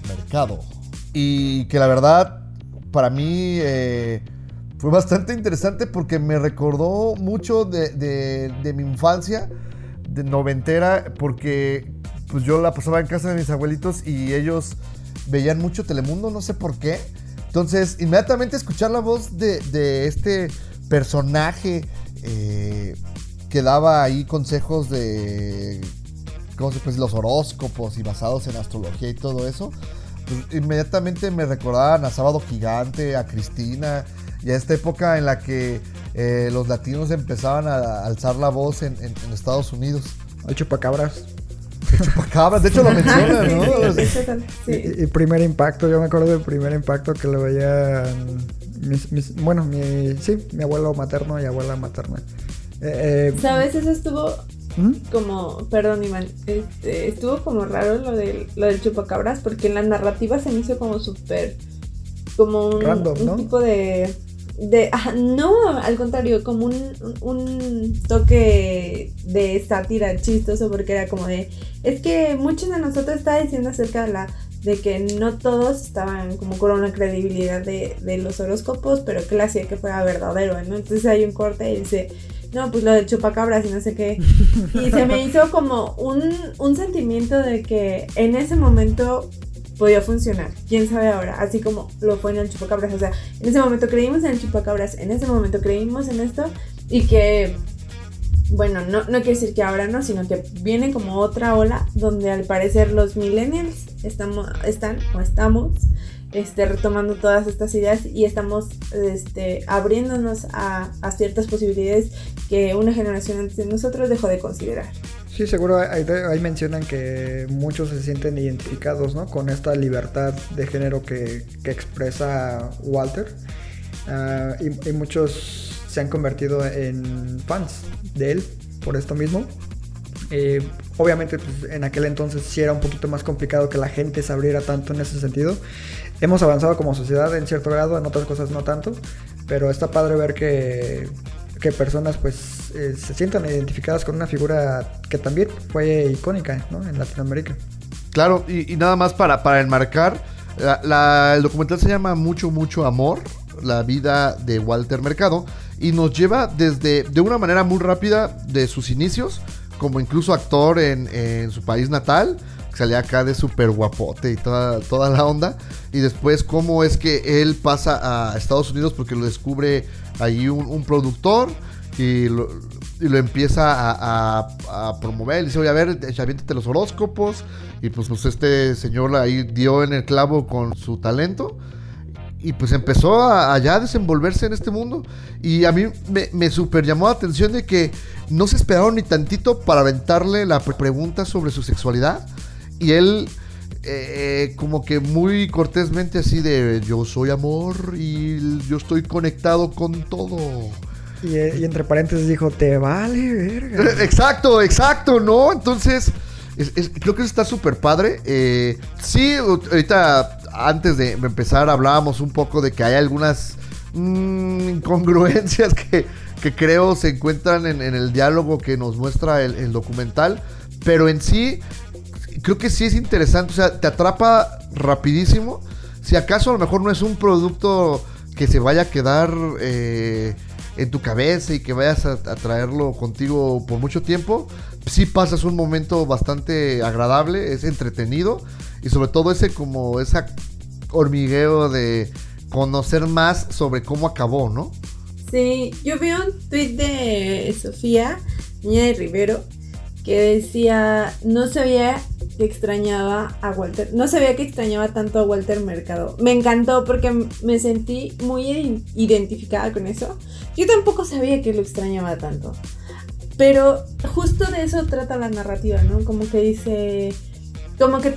Mercado. Y que la verdad, para mí eh, fue bastante interesante porque me recordó mucho de, de- mi infancia, de noventera, porque pues yo la pasaba en casa de mis abuelitos y ellos veían mucho Telemundo, no sé por qué. Entonces, inmediatamente escuchar la voz de, de este personaje eh, que daba ahí consejos de, ¿cómo se decir? Los horóscopos y basados en astrología y todo eso, pues, inmediatamente me recordaban a Sábado Gigante, a Cristina y a esta época en la que eh, los latinos empezaban a alzar la voz en, en- en Estados Unidos. Al chupacabras. Chupacabras, de hecho lo mencionan, ¿no? Sí, sí, sí, sí. Y, y primer impacto, yo me acuerdo del primer impacto que lo veían mis, mis- bueno, mi, sí, mi abuelo materno y abuela materna. Eh, eh, ¿Sabes? Eso estuvo ¿Mm? como, perdón Iván, este, estuvo como raro lo del, lo del chupacabras porque en la narrativa se me hizo como súper, como un, Random, un ¿no? tipo de, de, ajá, no, al contrario, como un, un toque de sátira chistoso porque era como de, es que muchos de nosotros está diciendo acerca de la de que no todos estaban como con una credibilidad de, de los horóscopos, pero que él hacía que fuera verdadero, ¿no? Entonces hay un corte y dice, no, pues lo del chupacabras y no sé qué. Y se me hizo como un, un sentimiento de que en ese momento podía funcionar. Quién sabe ahora, así como lo fue en el chupacabras. O sea, en ese momento creímos en el chupacabras, en ese momento creímos en esto y que, bueno, no, no quiere decir que ahora no, sino que viene como otra ola donde al parecer los millennials estamos, están o estamos este, retomando todas estas ideas y estamos este, abriéndonos a, a ciertas posibilidades que una generación antes de nosotros dejó de considerar. Sí, seguro ahí, mencionan que muchos se sienten identificados ¿no? con esta libertad de género que, expresa Walter. Ah, y, y muchos se han convertido en fans de él por esto mismo. Eh, obviamente pues, en aquel entonces sí era un poquito más complicado que la gente se abriera tanto en ese sentido. Hemos avanzado como sociedad en cierto grado, en otras cosas no tanto, pero está padre ver que, que personas pues eh, se sientan identificadas con una figura que también fue icónica en Latinoamérica. Claro, y, nada más para, para enmarcar, la- el documental se llama Mucho, mucho amor, la vida de Walter Mercado, y nos lleva desde, de una manera muy rápida, de sus inicios, como incluso actor en, su país natal, que salía acá de súper guapote y toda, toda la onda, y después cómo es que él pasa a Estados Unidos porque lo descubre ahí un productor, y lo, y lo empieza a, a- a promover. Dice, oye, a ver, aviéntate los horóscopos. Y pues, pues este señor ahí dio en el clavo con su talento. Y pues empezó a, a desenvolverse en este mundo. Y a mí me, super llamó la atención de que no se esperaron ni tantito para aventarle la pre- pregunta sobre su sexualidad. Y él, eh, como que muy cortésmente así de, yo soy amor y yo estoy conectado con todo. Y, eh, y entre paréntesis dijo, te vale, verga. Exacto, exacto, ¿no? Entonces, es- es- creo que eso está súper padre. Eh, sí, ahorita, antes de empezar, hablábamos un poco de que hay algunas mm, incongruencias que, que creo se encuentran en, en el diálogo que nos muestra el, el documental. Pero en sí, creo que sí es interesante. O sea, te atrapa rapidísimo. Si acaso a lo mejor no es un producto que se vaya a quedar eh, en tu cabeza y que vayas a, traerlo contigo por mucho tiempo, sí pasas un momento bastante agradable, es entretenido y sobre todo ese como esa hormigueo de conocer más sobre cómo acabó, ¿no? Sí, yo vi un tweet de Sofía, niña de Rivero, que decía, no sabía que extrañaba a Walter, no sabía que extrañaba tanto a Walter Mercado. Me encantó porque me sentí muy identificada con eso. Yo tampoco sabía que lo extrañaba tanto. Pero justo de eso trata la narrativa, ¿no? Como que dice, como que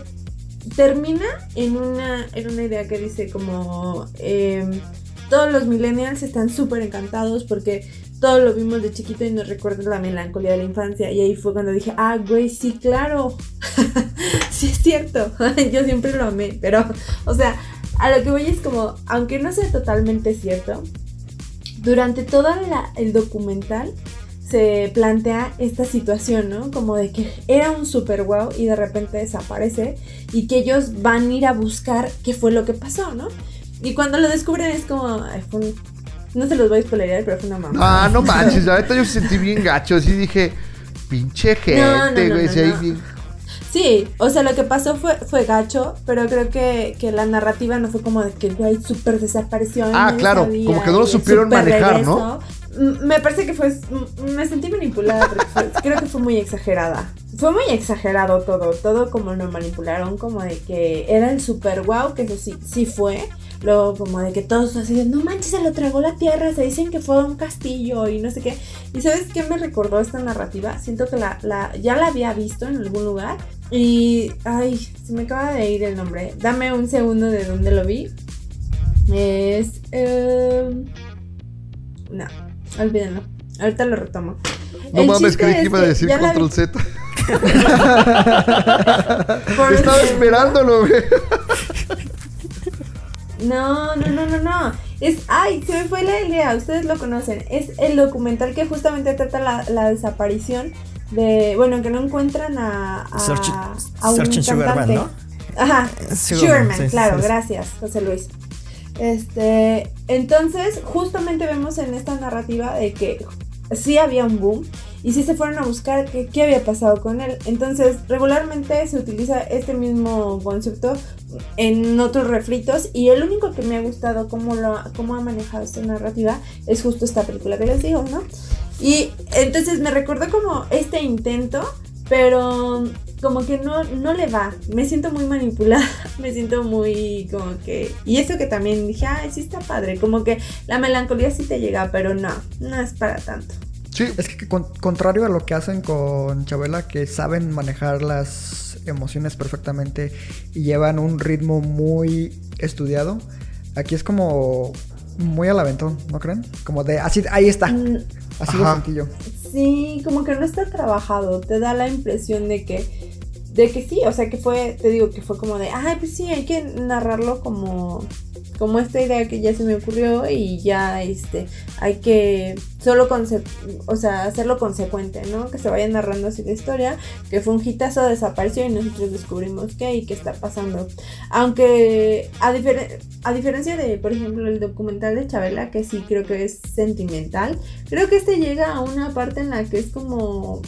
termina en una, en una idea que dice como... em, todos los millennials están súper encantados porque todo lo vimos de chiquito y nos recuerda la melancolía de la infancia. Y ahí fue cuando dije, ah, güey, sí, claro. sí, es cierto. Yo siempre lo amé. Pero, o sea, a lo que voy es como, aunque no sea totalmente cierto, durante todo el documental se plantea esta situación, ¿no? Como de que era un super wow y de repente desaparece y que ellos van a ir a buscar qué fue lo que pasó, ¿no? Y cuando lo descubren es como, fue un- no se los voy a spoilear, pero fue una mamá. Ah, no manches, ahorita yo sentí bien gacho, así dije, pinche gente, No, no, no, güey, no, no. bien- Sí, o sea, lo que pasó fue, fue gacho, pero creo que, que la narrativa no fue como de que el güey súper desapareció. Ah, claro, sabía, como que no lo supieron manejar, ¿no? regreso. M- Me parece que fue. Me sentí manipulada porque fue- creo que fue muy exagerada. Fue muy exagerado todo, todo como lo manipularon, como de que era el super wow, que eso sí, sí fue. Luego como de que todos así de, no manches, se lo tragó la tierra, se dicen que fue un castillo y no sé qué. ¿Y sabes qué me recordó esta narrativa? Siento que la, la, ya la había visto en algún lugar. Y, ay, se me acaba de ir el nombre. Dame un segundo de dónde lo vi. Es... em, no, olvídenlo. Ahorita lo retomo. No El mames, creí que iba a decir la vi- control Z. Por Estaba esperándolo, güey. No, no, no, no, no. Es, ay, se me fue la idea, ustedes lo conocen. Es el documental que justamente trata la, la desaparición de, bueno, que no encuentran a, a, Search- a un Sugarman, cantante. ¿no? Ajá, Sugarman, Sugarman, sí, claro, sí. gracias, José Luis. Este, entonces, justamente vemos en esta narrativa de que sí había un boom y sí se fueron a buscar qué, qué había pasado con él. Entonces, regularmente se utiliza este mismo concepto en otros refritos y el único que me ha gustado cómo, lo, cómo ha manejado esta narrativa es justo esta película que les digo, ¿no? Y entonces me recordó como este intento, pero como que no, no le va. Me siento muy manipulada, me siento muy como que... Y eso que también dije, ay, sí está padre, como que la melancolía sí te llega, pero no, no es para tanto. Sí, Es que con- contrario a lo que hacen con Chabela, que saben manejar las emociones perfectamente y llevan un ritmo muy estudiado, aquí es como muy al aventón, ¿no creen? Como de así, ahí está, Mm, así de Ajá. sencillo. Sí, como que no está trabajado, te da la impresión de que de que sí, o sea, que fue, te digo que fue como de, ay, pues sí, hay que narrarlo como como esta idea que ya se me ocurrió y ya este hay que solo conse o sea, hacerlo consecuente, ¿no? Que se vaya narrando así la historia, que fue un hitazo, desapareció y nosotros descubrimos qué y qué está pasando. Aunque a, difer- a diferencia de, por ejemplo, el documental de Chabela, que sí creo que es sentimental, creo que este llega a una parte en la que es como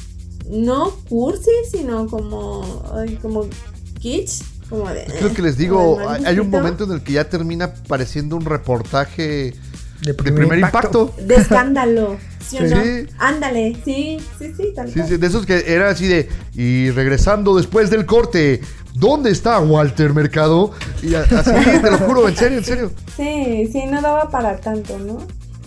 no cursi, sino como ay, como kitsch, como de creo que les como digo, hay hay un momento en el que ya termina pareciendo un reportaje De primer, impacto. De escándalo. ¿Sí o Sí. no? Ándale, sí, sí, sí, tal Sí, cual. sí, de esos que era así de. Y regresando después del corte, ¿dónde está Walter Mercado? Y así, te lo juro, en serio, en serio. Sí, sí, no daba para tanto, ¿no?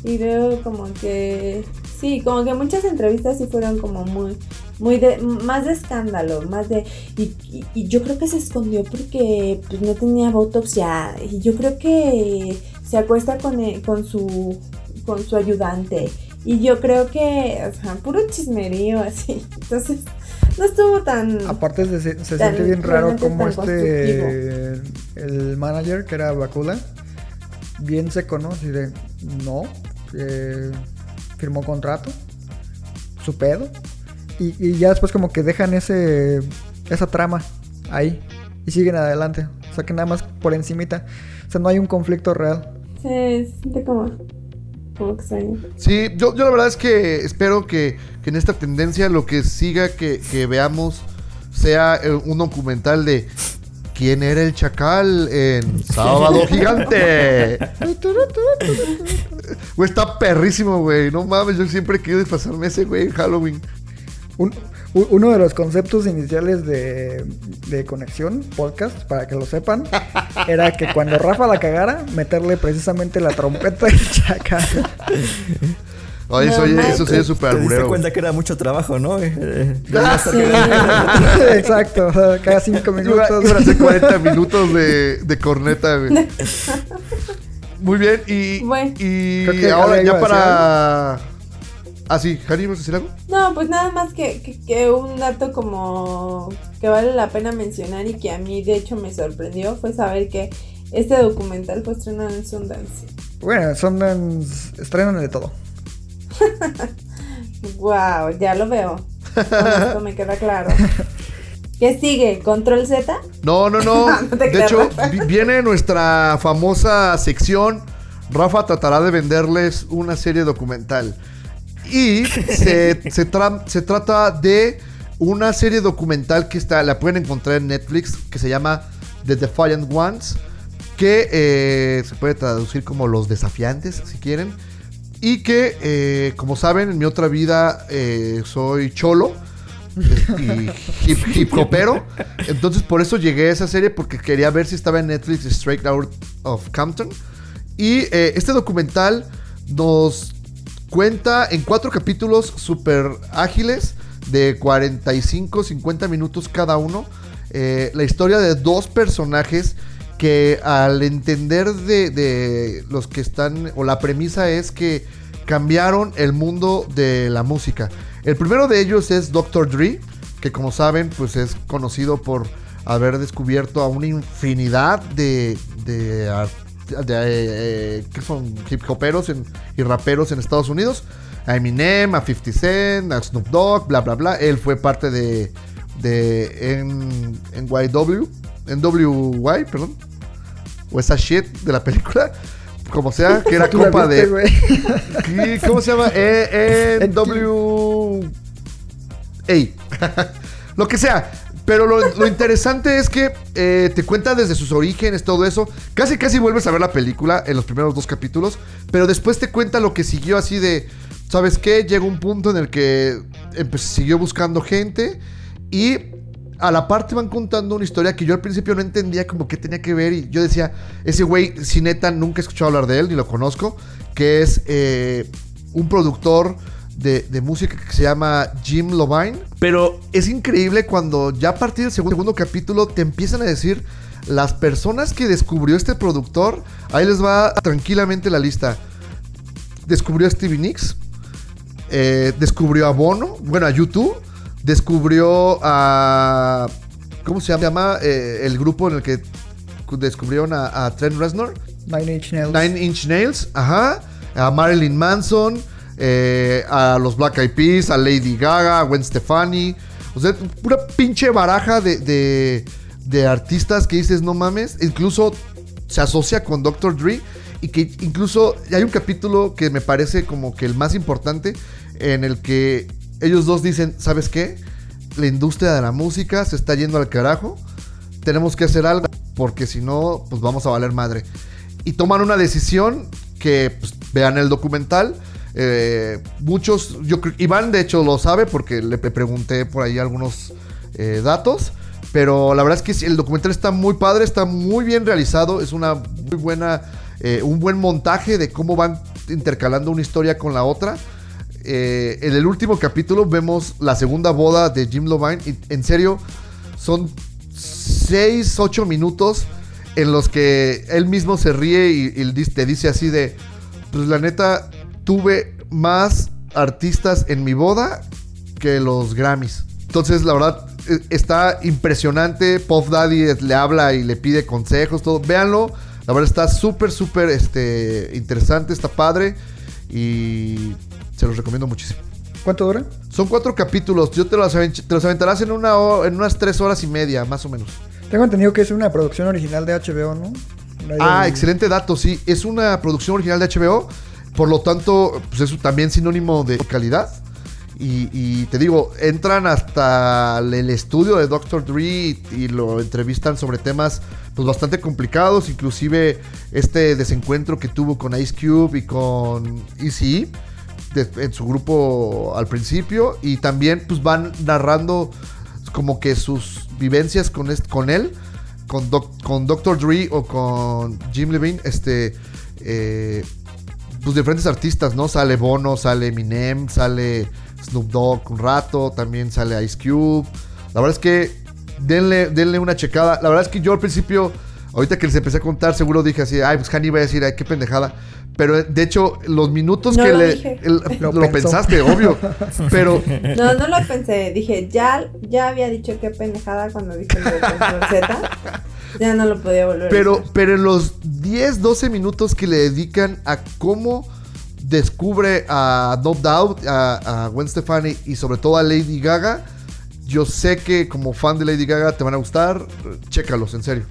Y luego como que, sí, como que muchas entrevistas sí fueron como muy, muy de, más de escándalo, más de, y, y- y yo creo que se escondió porque pues no tenía botox ya, y yo creo que se acuesta con, el- con su, con su ayudante, y yo creo que, o sea, puro chismerío así, entonces no estuvo tan... Aparte se, se- se Tan- siente bien raro como este el manager que era Bakula bien seco, ¿no? Así de no, eh, firmó contrato, su pedo y, y ya después como que dejan ese esa trama ahí y siguen adelante, o sea que nada más por encimita, o sea no hay un conflicto real. Se siente como, como extraño. Sí, yo, yo la verdad es que espero que, que en esta tendencia lo que siga que, que veamos sea eh, un documental de quién era el chacal en Sábado Gigante. Güey, está perrísimo, güey. No mames, yo siempre he querido disfrazarme ese güey en Halloween. Un- uno de los conceptos iniciales de, de Conexión Podcast, para que lo sepan, era que cuando Rafa la cagara, meterle precisamente la trompeta y No oye, manches. eso sería súper Te diste cuenta que era mucho trabajo, ¿no? Eh, Ah, Sí. Exacto, cada cinco minutos. ser 40 minutos de, de corneta, güey. Muy bien, y, Bueno. y Creo que ahora ya para... Ah, sí, Jari, ¿vas a decir algo? No, pues nada más que, que, que un dato como que vale la pena mencionar y que a mí de hecho me sorprendió fue saber que este documental fue estrenado en Sundance. Bueno, son estrenan de todo. Wow, ya lo veo. Con esto me queda claro. ¿Qué sigue? ¿Control Z? No, no, no. De hecho, viene nuestra famosa sección. Rafa tratará de venderles una serie documental. Y se, se, tra- se trata de una serie documental que está, la pueden encontrar en Netflix, que se llama The Defiant Ones, que eh, se puede traducir como Los Desafiantes, si quieren. Y que, eh, como saben, en mi otra vida eh, soy cholo y hip, hip hopero. Entonces por eso llegué a esa serie porque quería ver si estaba en Netflix Straight Out of Compton. Y este documental nos cuenta en cuatro capítulos súper ágiles de 45, 50 minutos cada uno. eh, la historia de dos personajes que al entender de, los que están, o la premisa es que cambiaron el mundo de la música. El primero de ellos es Dr. Dre, que como saben, pues es conocido por haber descubierto a una infinidad de, de, ar- de, eh, que son hip hoperos en- y raperos en Estados Unidos. A Eminem, a 50 Cent, a Snoop Dogg, bla, bla, bla. Él fue parte de, de N- NYW, NWY, perdón. O esa shit de la película. Como sea, que era compa viste, de... güey. ¿Qué- ¿Cómo se llama? E NW. Ey. lo que sea. Pero lo, interesante es que eh, te cuenta desde sus orígenes, todo eso. Casi, casi vuelves a ver la película en los primeros dos capítulos. Pero después te cuenta lo que siguió así de. ¿Sabes qué? Llegó un punto en el que siguió buscando gente. Y a la parte van contando una historia que yo al principio no entendía como qué tenía que ver. Y yo decía, ese güey, si neta, nunca he escuchado hablar de él, ni lo conozco. Que es eh, un productor de, de música que se llama Jim Lovine. Pero es increíble cuando ya a partir del segundo, segundo capítulo te empiezan a decir las personas que descubrió este productor. Ahí les va tranquilamente la lista. Descubrió a Stevie Nicks. eh, descubrió a Bono. Bueno, a YouTube. Descubrió a. ¿Cómo se llama? Eh, el grupo en el que descubrieron a, a Trent Reznor. Nine Inch Nails. Nine Inch Nails, ajá. A Marilyn Manson, eh, a los Black Eyed Peas, a Lady Gaga, a Gwen Stefani. O sea, pura pinche baraja de, de, artistas que dices, no mames. Incluso se asocia con Dr. Dre. Y que incluso hay un capítulo que me parece como que el más importante. En el que ellos dos dicen, ¿sabes qué? La industria de la música se está yendo al carajo. Tenemos que hacer algo. Porque si no, pues vamos a valer madre y toman una decisión que pues, vean el documental. Eh, muchos, yo creo, Iván de hecho lo sabe porque le pre- pregunté por ahí algunos eh, datos. Pero la verdad es que el documental está muy padre, está muy bien realizado. Es una muy buena, eh, un buen montaje de cómo van intercalando una historia con la otra. Eh, en el último capítulo vemos la segunda boda de Jim Lovine. Y en serio, son 6, 8 minutos en los que él mismo se ríe y, y te dice así de, pues la neta, tuve más artistas en mi boda que los Grammys. Entonces, la verdad, eh, está impresionante. Puff Daddy le habla y le pide consejos, todo. Véanlo. La verdad está súper, súper este, interesante, está padre. Y se los recomiendo muchísimo. ¿Cuánto dura? Son cuatro capítulos. Yo te los, te los aventarás en, una ho- en unas tres horas y media, más o menos. Tengo entendido que es una producción original de HBO, ¿no? Ah, excelente dato, sí. Es una producción original de HBO. Por lo tanto, pues es también sinónimo de calidad. Y, te digo, entran hasta el estudio de Dr. Dre y, lo entrevistan sobre temas pues bastante complicados, inclusive este desencuentro que tuvo con Ice Cube y con Eazy de- en su grupo al principio y también pues van narrando como que sus vivencias con, est- con él, con, con Dr. Dre o con Jim Levine, este, eh, pues diferentes artistas, ¿no? Sale Bono, sale Eminem, sale Snoop Dogg un rato, también sale Ice Cube. La verdad es que denle, denle una checada. La verdad es que yo al principio, ahorita que les empecé a contar, seguro dije así, ay, pues Hani iba a decir, ay, qué pendejada. Pero de hecho, los minutos No que lo le... dije. el- Lo lo, pensaste, obvio. Pero No, no lo pensé. Dije, ya, ya había dicho qué pendejada cuando dije lo de Control Z. Ya no lo podía volver a Pero, decir. pero en los 10, 12 minutos que le dedican a cómo descubre a No Doubt, a, a Gwen Stefani y sobre todo a Lady Gaga, yo sé que como fan de Lady Gaga te van a gustar. Chécalos, en serio.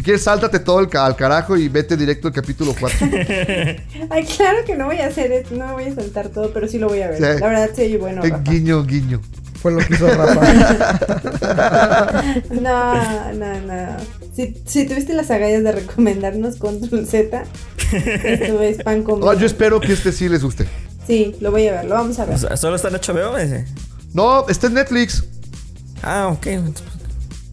Si quieres, sáltate todo el ca- al carajo y vete directo al capítulo 4. Ay, claro que no voy a hacer eso, no voy a saltar todo, pero sí lo voy a ver. Sí. La verdad, sí, bueno. Eh, Rafa. guiño, guiño. Fue lo que hizo Rafa. No, no, no. Si, si tuviste las agallas de recomendarnos Control Z, esto es pan con No, yo espero que este sí les guste. Sí, lo voy a ver, lo vamos a ver. O sea, ¿Solo está en HBO ese? No, está en Netflix. Ah, ok.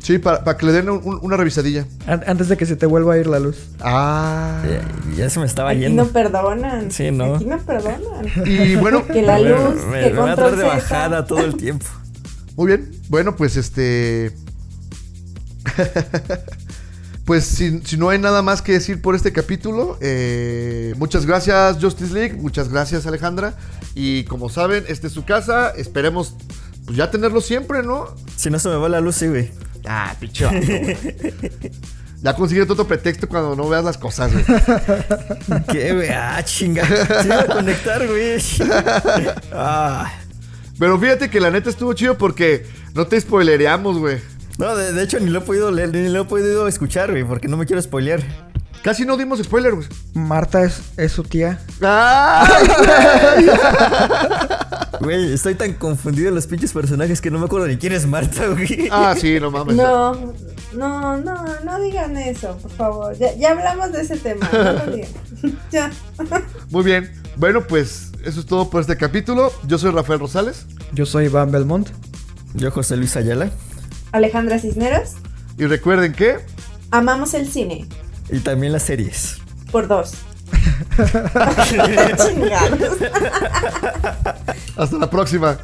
Sí, para, para que le den un- un- una revisadilla. An- Antes de que se te vuelva a ir la luz. Ah. Ya, ya se me estaba Aquí yendo. no perdonan. Sí, no. Aquí no perdonan. Y bueno, Que la Me- luz, me, que me va a traer de bajada todo el tiempo. Muy bien. Bueno, pues este. pues si, si no hay nada más que decir por este capítulo, eh, muchas gracias Justice League, muchas gracias Alejandra. Y como saben, esta es su casa. Esperemos pues ya tenerlo siempre, ¿no? Si no se me va la luz, sí, güey. Ah, pinche vato, güey. Ya consigues otro pretexto cuando no veas las cosas, güey. ¿Qué, güey? Ah, chinga. Se iba a conectar, güey. Ah. Pero fíjate que la neta estuvo chido porque no te spoilereamos, güey. No, de, de hecho ni lo he podido leer, ni lo he podido escuchar, güey, porque no me quiero spoilear. Casi no dimos spoiler, güey. Marta es, es su tía. Güey, estoy tan confundido en los pinches personajes que no me acuerdo ni quién es Marta, güey. Ah, sí, no mames. No, no, no, no digan eso, por favor. Ya, ya hablamos de ese tema, no lo digan. ya. Muy bien. Bueno, pues eso es todo por este capítulo. Yo soy Rafael Rosales. Yo soy Van Belmont. Yo, José Luis Ayala. Alejandra Cisneros, Y recuerden que amamos el cine. Y también las series. Por dos. Chingados. hasta la próxima.